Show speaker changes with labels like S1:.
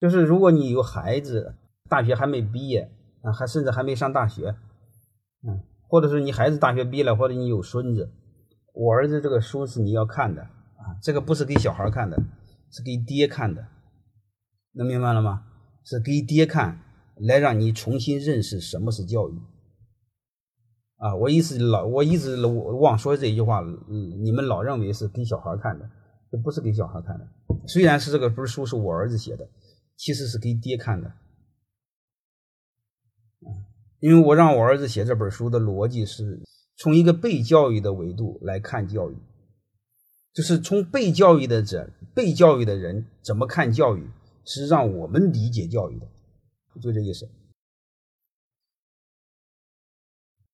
S1: 就是如果你有孩子，大学还没毕业啊，还甚至还没上大学，嗯，或者是你孩子大学毕业了，或者你有孙子，我儿子这个书是你要看的啊，这个不是给小孩看的，是给爹看的，能明白了吗？是给爹看，来让你重新认识什么是教育。啊，我意思老，我一直忘说这句话，嗯，你们老认为是给小孩看的，这不是给小孩看的。虽然是这个本书是我儿子写的，其实是给爹看的。因为我让我儿子写这本书的逻辑是从一个被教育的维度来看教育，就是从被教育的者、被教育的人怎么看教育，是让我们理解教育的，就这意思。